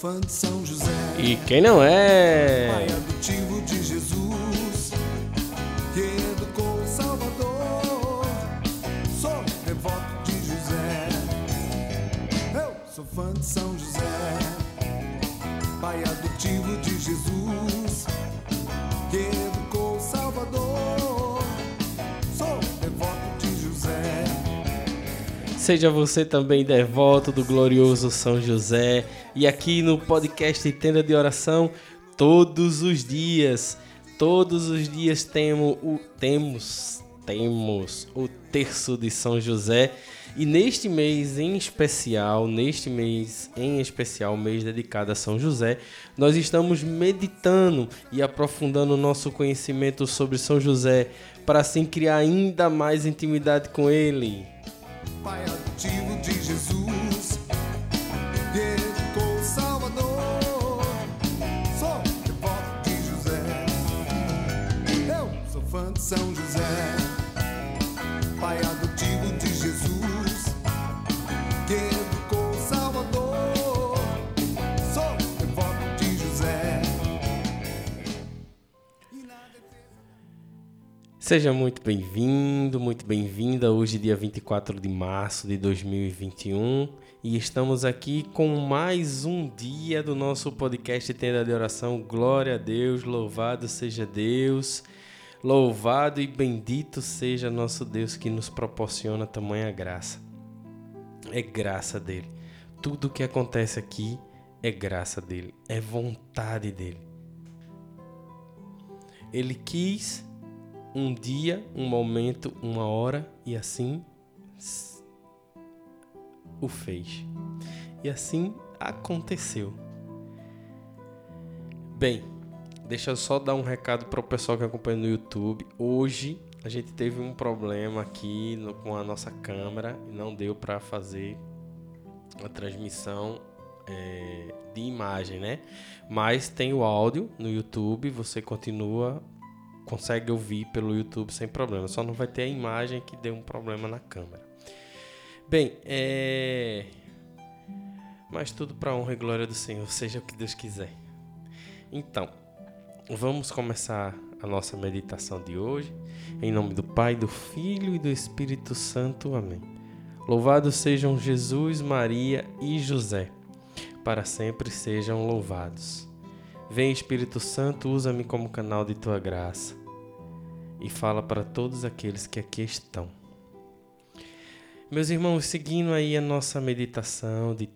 fã de São José. E quem não é? Pai adotivo de Jesus, que educou o Salvador. Sou devoto de José. Eu sou fã de São José. Pai adotivo de Jesus, que educou o Salvador. Sou devoto de José. Seja você também devoto do glorioso São José. E aqui no podcast Tenda de Oração, todos os dias, todos os dias temos o, temos, temos o terço de São José. E neste mês em especial, neste mês em especial, mês dedicado a São José, nós estamos meditando e aprofundando o nosso conhecimento sobre São José, para assim criar ainda mais intimidade com ele. Pai adotivo de Jesus, José. Pai adotivo de Jesus, que educou o Salvador. Sou devoto de José. Seja muito bem-vindo, muito bem-vinda. Hoje, dia 24 de março de 2021, e estamos aqui com mais um dia do nosso podcast Tenda de Oração. Glória a Deus, louvado seja Deus, louvado e bendito seja nosso Deus que nos proporciona tamanha graça. É graça dele. Tudo que acontece aqui é graça dele, é vontade dele. Ele quis um dia, um momento, uma hora e assim o fez. E assim aconteceu. Bem, deixa eu só dar um recado para o pessoal que acompanha no YouTube. Hoje a gente teve um problema aqui no- com a nossa câmera e não deu para fazer a transmissão é, de imagem, né? Mas tem o áudio no YouTube, você continua consegue ouvir pelo YouTube sem problema. Só não vai ter a imagem que deu um problema na câmera. Bem, é. Mas tudo para honra e glória do Senhor, seja o que Deus quiser. Então, vamos começar a nossa meditação de hoje. Em nome do Pai, do Filho e do Espírito Santo. Amém. Louvado sejam Jesus, Maria e José. Para sempre sejam louvados. Vem Espírito Santo, usa-me como canal de tua graça e fala para todos aqueles que aqui estão. Meus irmãos, seguindo aí a nossa meditação de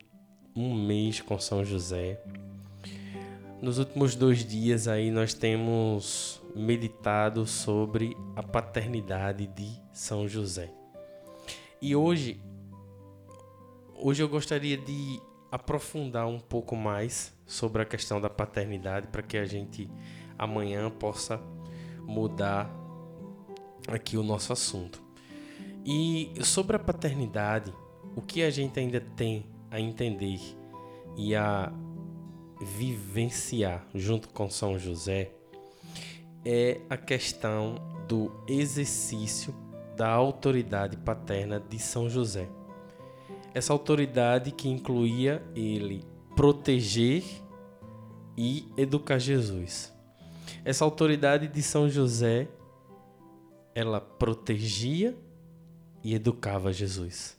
um mês com São José, nos últimos dois dias aí nós temos meditado sobre a paternidade de São José. E hoje, hoje eu gostaria de aprofundar um pouco mais sobre a questão da paternidade para que a gente amanhã possa mudar aqui o nosso assunto. E sobre a paternidade, o que a gente ainda tem a entender e a vivenciar junto com São José é a questão do exercício da autoridade paterna de São José. Essa autoridade que incluía ele proteger e educar Jesus. Essa autoridade de São José, ela protegia e educava Jesus.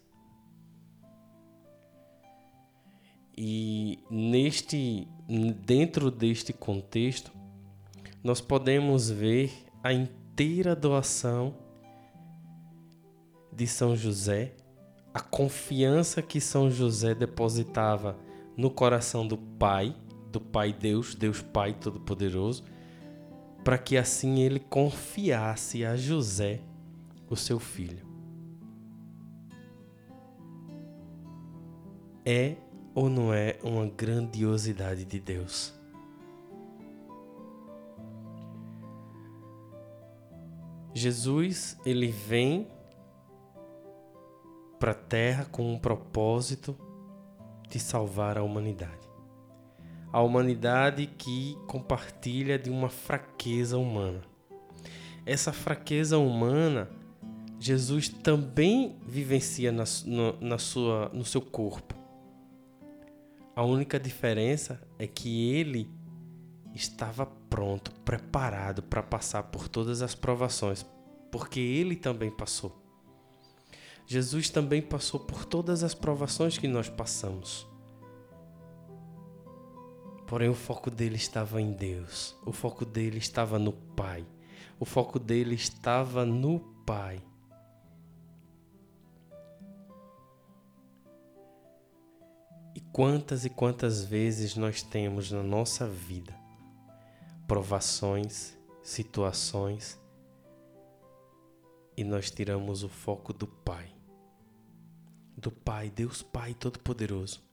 E neste dentro deste contexto, nós podemos ver a inteira doação de São José, a confiança que São José depositava no coração do Pai, do Pai Deus, Deus Pai Todo-Poderoso, para que assim ele confiasse a José, o seu filho. É ou não é uma grandiosidade de Deus? Jesus, ele vem para a terra com um propósito de salvar a humanidade. A humanidade que compartilha de uma fraqueza humana. Essa fraqueza humana, Jesus também vivencia na, no, na sua, no seu corpo. A única diferença é que ele estava pronto, preparado para passar por todas as provações, porque ele também passou. Jesus também passou por todas as provações que nós passamos. Porém, o foco dele estava em Deus, o foco dele estava no Pai, o foco dele estava no Pai. Quantas e quantas vezes nós temos na nossa vida provações, situações e nós tiramos o foco do Pai, do Pai, Deus Pai Todo-Poderoso.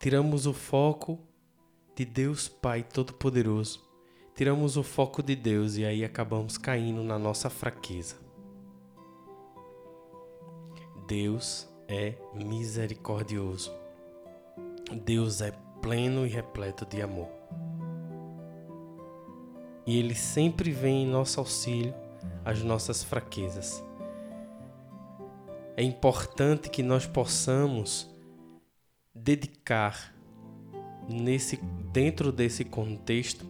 Tiramos o foco de Deus Pai Todo-Poderoso. Tiramos o foco de Deus e aí acabamos caindo na nossa fraqueza. Deus é misericordioso. Deus é pleno e repleto de amor. E Ele sempre vem em nosso auxílio às nossas fraquezas. É importante que nós possamos dedicar nesse dentro desse contexto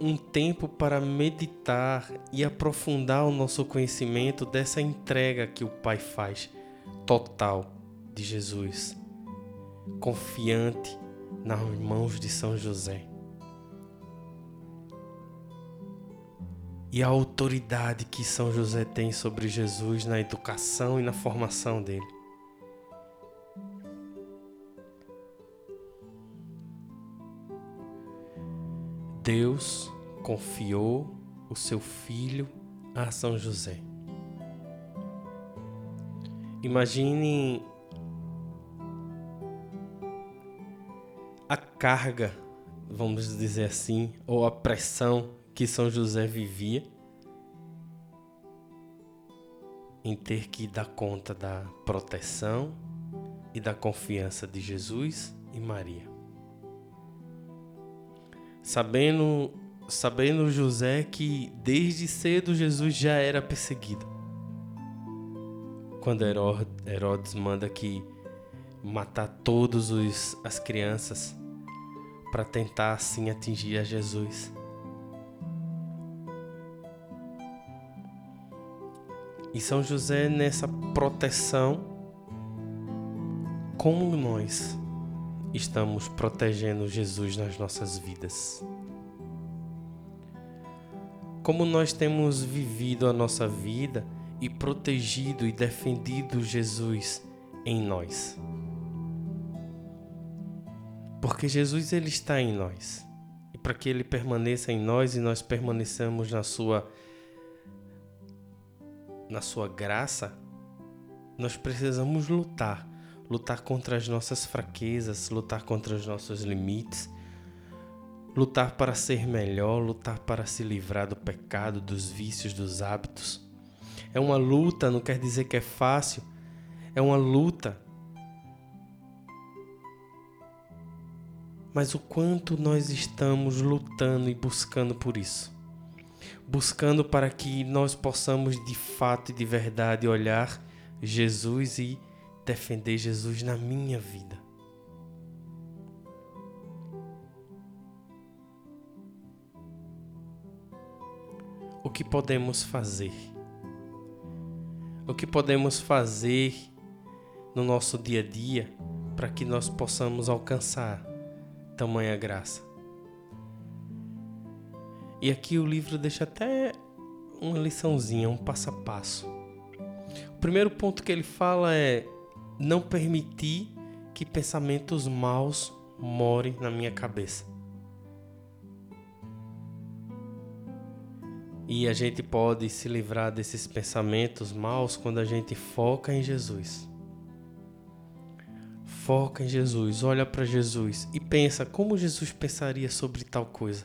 um tempo para meditar e aprofundar o nosso conhecimento dessa entrega que o Pai faz total de Jesus confiante nas mãos de São José. E a autoridade que São José tem sobre Jesus na educação e na formação dele. Deus confiou o seu filho a São José. Imagine a carga, vamos dizer assim, ou a pressão que São José vivia em ter que dar conta da proteção e da confiança de Jesus e Maria. Sabendo, sabendo José que desde cedo Jesus já era perseguido. Quando Herodes manda que matar todas as crianças para tentar assim atingir a Jesus. E São José nessa proteção, como nós estamos protegendo Jesus nas nossas vidas? Como nós temos vivido a nossa vida e protegido e defendido Jesus em nós? Porque Jesus ele está em nós. E para que ele permaneça em nós e nós permaneçamos na sua na sua graça, nós precisamos lutar, lutar contra as nossas fraquezas, lutar contra os nossos limites, lutar para ser melhor, lutar para se livrar do pecado, dos vícios, dos hábitos. É uma luta, não quer dizer que é fácil. É uma luta mas o quanto nós estamos lutando e buscando por isso. Buscando para que nós possamos de fato e de verdade olhar Jesus e defender Jesus na minha vida. O que podemos fazer? O que podemos fazer no nosso dia a dia para que nós possamos alcançar tamanha graça. E aqui o livro deixa até uma liçãozinha, um passo a passo. O primeiro ponto que ele fala é não permitir que pensamentos maus morem na minha cabeça. E a gente pode se livrar desses pensamentos maus quando a gente foca em Jesus. Foca em Jesus, olha para Jesus e pensa como Jesus pensaria sobre tal coisa.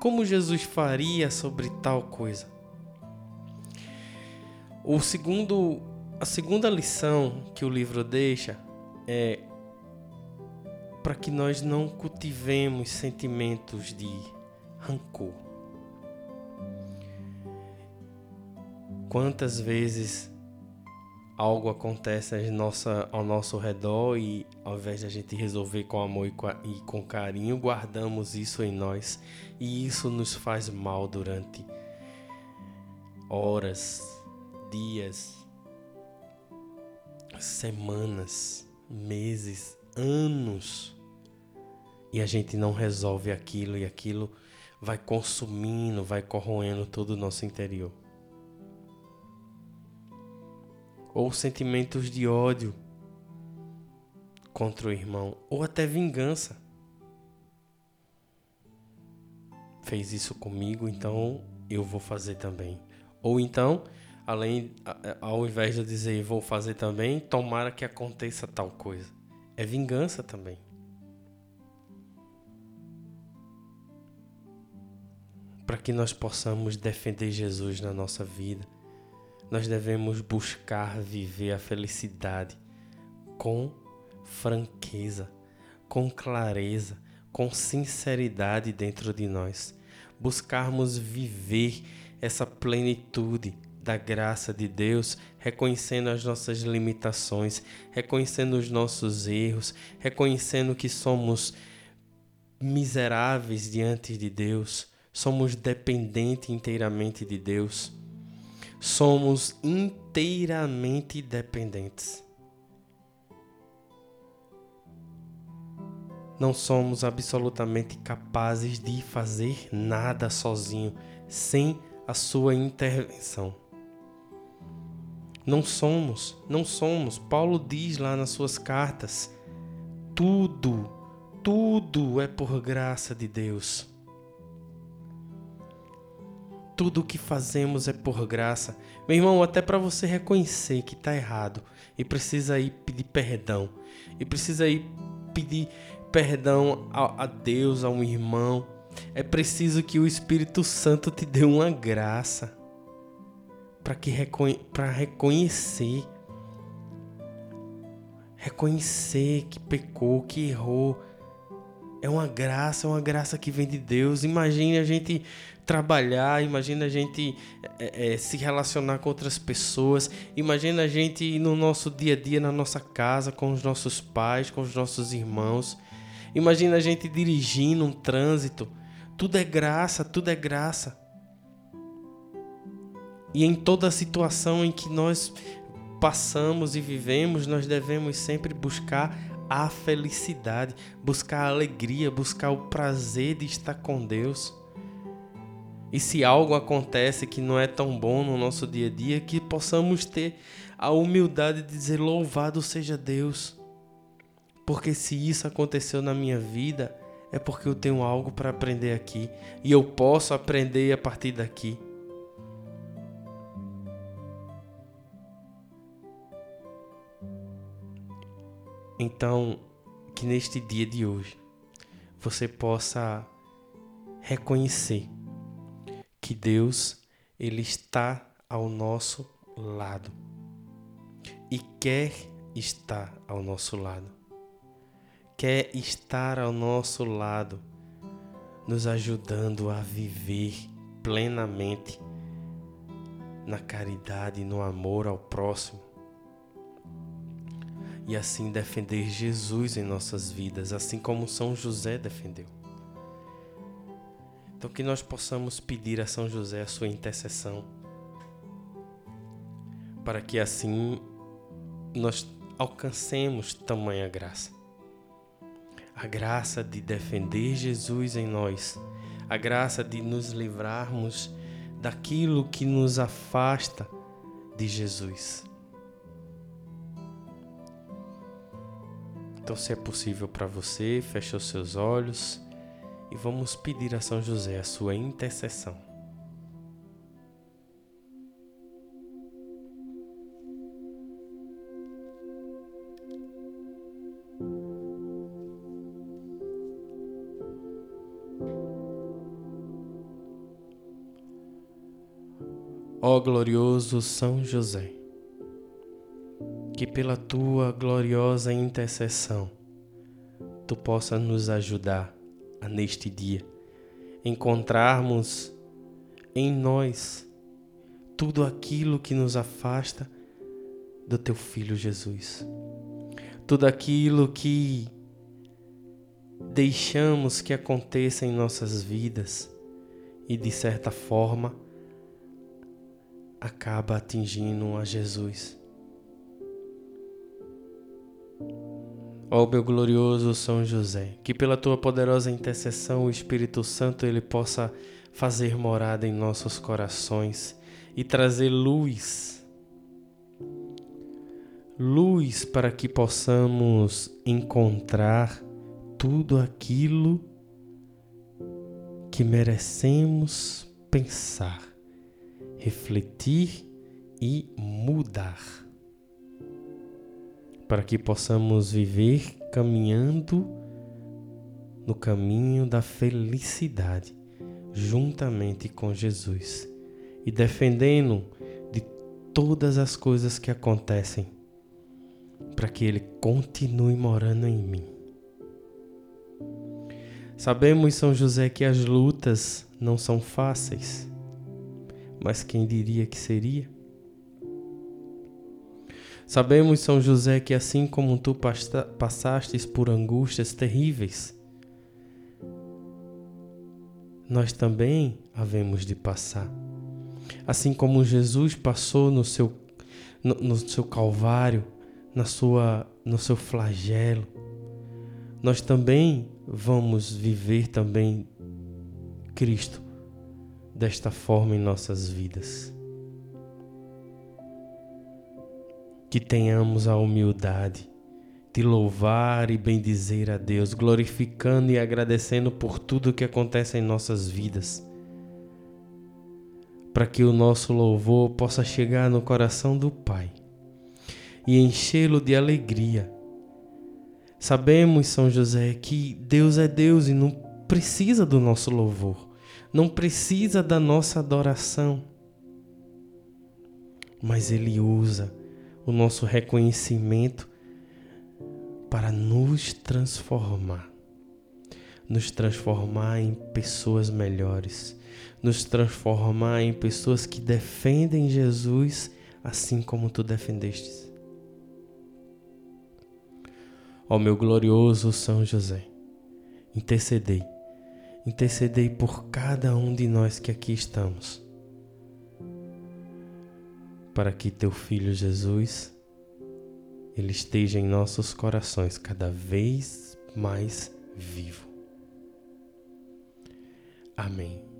Como Jesus faria sobre tal coisa. O segundo, a segunda lição que o livro deixa é para que nós não cultivemos sentimentos de rancor. Quantas vezes algo acontece nossa, ao nosso redor e ao invés de a gente resolver com amor e com carinho, guardamos isso em nós e isso nos faz mal durante horas, dias, semanas, meses, anos. E a gente não resolve aquilo e aquilo vai consumindo, vai corroendo todo o nosso interior. Ou sentimentos de ódio contra o irmão, ou até vingança. Fez isso comigo, então eu vou fazer também. Ou então, além ao invés de dizer vou fazer também, tomara que aconteça tal coisa. É vingança também. Para que nós possamos defender Jesus na nossa vida, nós devemos buscar viver a felicidade com franqueza, com clareza, com sinceridade dentro de nós. Buscarmos viver essa plenitude da graça de Deus, reconhecendo as nossas limitações, reconhecendo os nossos erros, reconhecendo que somos miseráveis diante de Deus, somos dependentes inteiramente de Deus, somos inteiramente dependentes. Não somos absolutamente capazes de fazer nada sozinho, sem a sua intervenção. Não somos, não somos. Paulo diz lá nas suas cartas: tudo, tudo é por graça de Deus. Tudo o que fazemos é por graça. Meu irmão, até para você reconhecer que está errado e precisa ir pedir perdão, e precisa ir pedir perdão a, a Deus, a um irmão, é preciso que o Espírito Santo te dê uma graça para que para reconhecer reconhecer que pecou, que errou. É uma graça, é uma graça que vem de Deus. Imagine a gente trabalhar, imagine a gente é, é, se relacionar com outras pessoas, imagine a gente no nosso dia a dia, na nossa casa, com os nossos pais, com os nossos irmãos. Imagine a gente dirigindo um trânsito tudo é graça, tudo é graça. E em toda situação em que nós passamos e vivemos, nós devemos sempre buscar a felicidade, buscar a alegria, buscar o prazer de estar com Deus. E se algo acontece que não é tão bom no nosso dia a dia, que possamos ter a humildade de dizer: Louvado seja Deus. Porque se isso aconteceu na minha vida, é porque eu tenho algo para aprender aqui e eu posso aprender a partir daqui. Então, que neste dia de hoje você possa reconhecer que Deus ele está ao nosso lado e quer estar ao nosso lado quer estar ao nosso lado, nos ajudando a viver plenamente na caridade no amor ao próximo. E assim defender Jesus em nossas vidas, assim como São José defendeu. Então, que nós possamos pedir a São José a sua intercessão, para que assim nós alcancemos tamanha graça a graça de defender Jesus em nós, a graça de nos livrarmos daquilo que nos afasta de Jesus. Então, se é possível para você, feche os seus olhos e vamos pedir a São José a sua intercessão. Ó glorioso São José, que pela tua gloriosa intercessão tu possa nos ajudar a neste dia encontrarmos em nós tudo aquilo que nos afasta do teu filho Jesus. Tudo aquilo que deixamos que aconteça em nossas vidas e de certa forma acaba atingindo a Jesus. Ó meu glorioso São José, que pela tua poderosa intercessão o Espírito Santo ele possa fazer morada em nossos corações e trazer luz. Luz para que possamos encontrar tudo aquilo que merecemos pensar, refletir e mudar, para que possamos viver caminhando no caminho da felicidade, juntamente com Jesus e defendendo de todas as coisas que acontecem, para que Ele continue morando em mim. Sabemos, São José, que as lutas não são fáceis, mas quem diria que seria? Sabemos, São José, que assim como tu passastes por angústias terríveis, nós também havemos de passar. Assim como Jesus passou no seu, no, no seu calvário, na sua, no seu flagelo, nós também vamos viver também Cristo desta forma em nossas vidas. Que tenhamos a humildade de louvar e bendizer a Deus, glorificando e agradecendo por tudo que acontece em nossas vidas, para que o nosso louvor possa chegar no coração do Pai e enchê-lo de alegria Sabemos, São José, que Deus é Deus e não precisa do nosso louvor, não precisa da nossa adoração. Mas Ele usa o nosso reconhecimento para nos transformar, nos transformar em pessoas melhores, nos transformar em pessoas que defendem Jesus assim como tu defendestes. Ó meu glorioso São José, intercedei, intercedei por cada um de nós que aqui estamos, para que teu Filho Jesus, ele esteja em nossos corações cada vez mais vivo. Amém.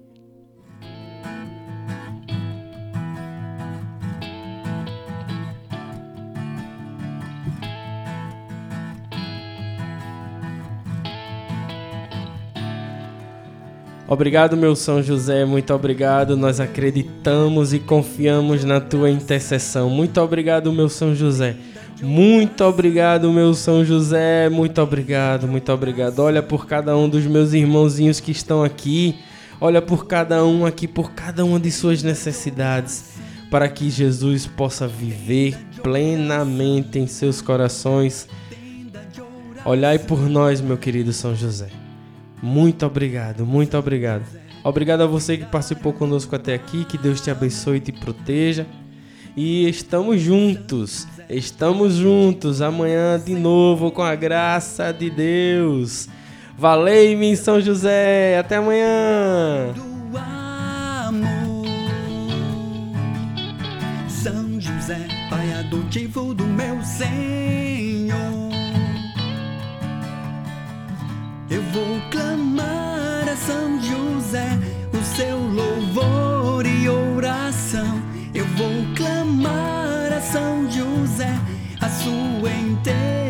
Obrigado, meu São José, muito obrigado. Nós acreditamos e confiamos na tua intercessão. Muito obrigado, meu São José. Muito obrigado, meu São José. Muito obrigado, muito obrigado. Olha por cada um dos meus irmãozinhos que estão aqui. Olha por cada um aqui, por cada uma de suas necessidades, para que Jesus possa viver plenamente em seus corações. Olhai por nós, meu querido São José. Muito obrigado, muito obrigado. Obrigado a você que participou conosco até aqui. Que Deus te abençoe e te proteja. E estamos juntos, estamos juntos amanhã de novo com a graça de Deus. Valei-me São José, até amanhã. São José, Pai adotivo do meu Senhor. Eu vou clamar a São José o seu louvor e oração. Eu vou clamar a São José a sua inteira.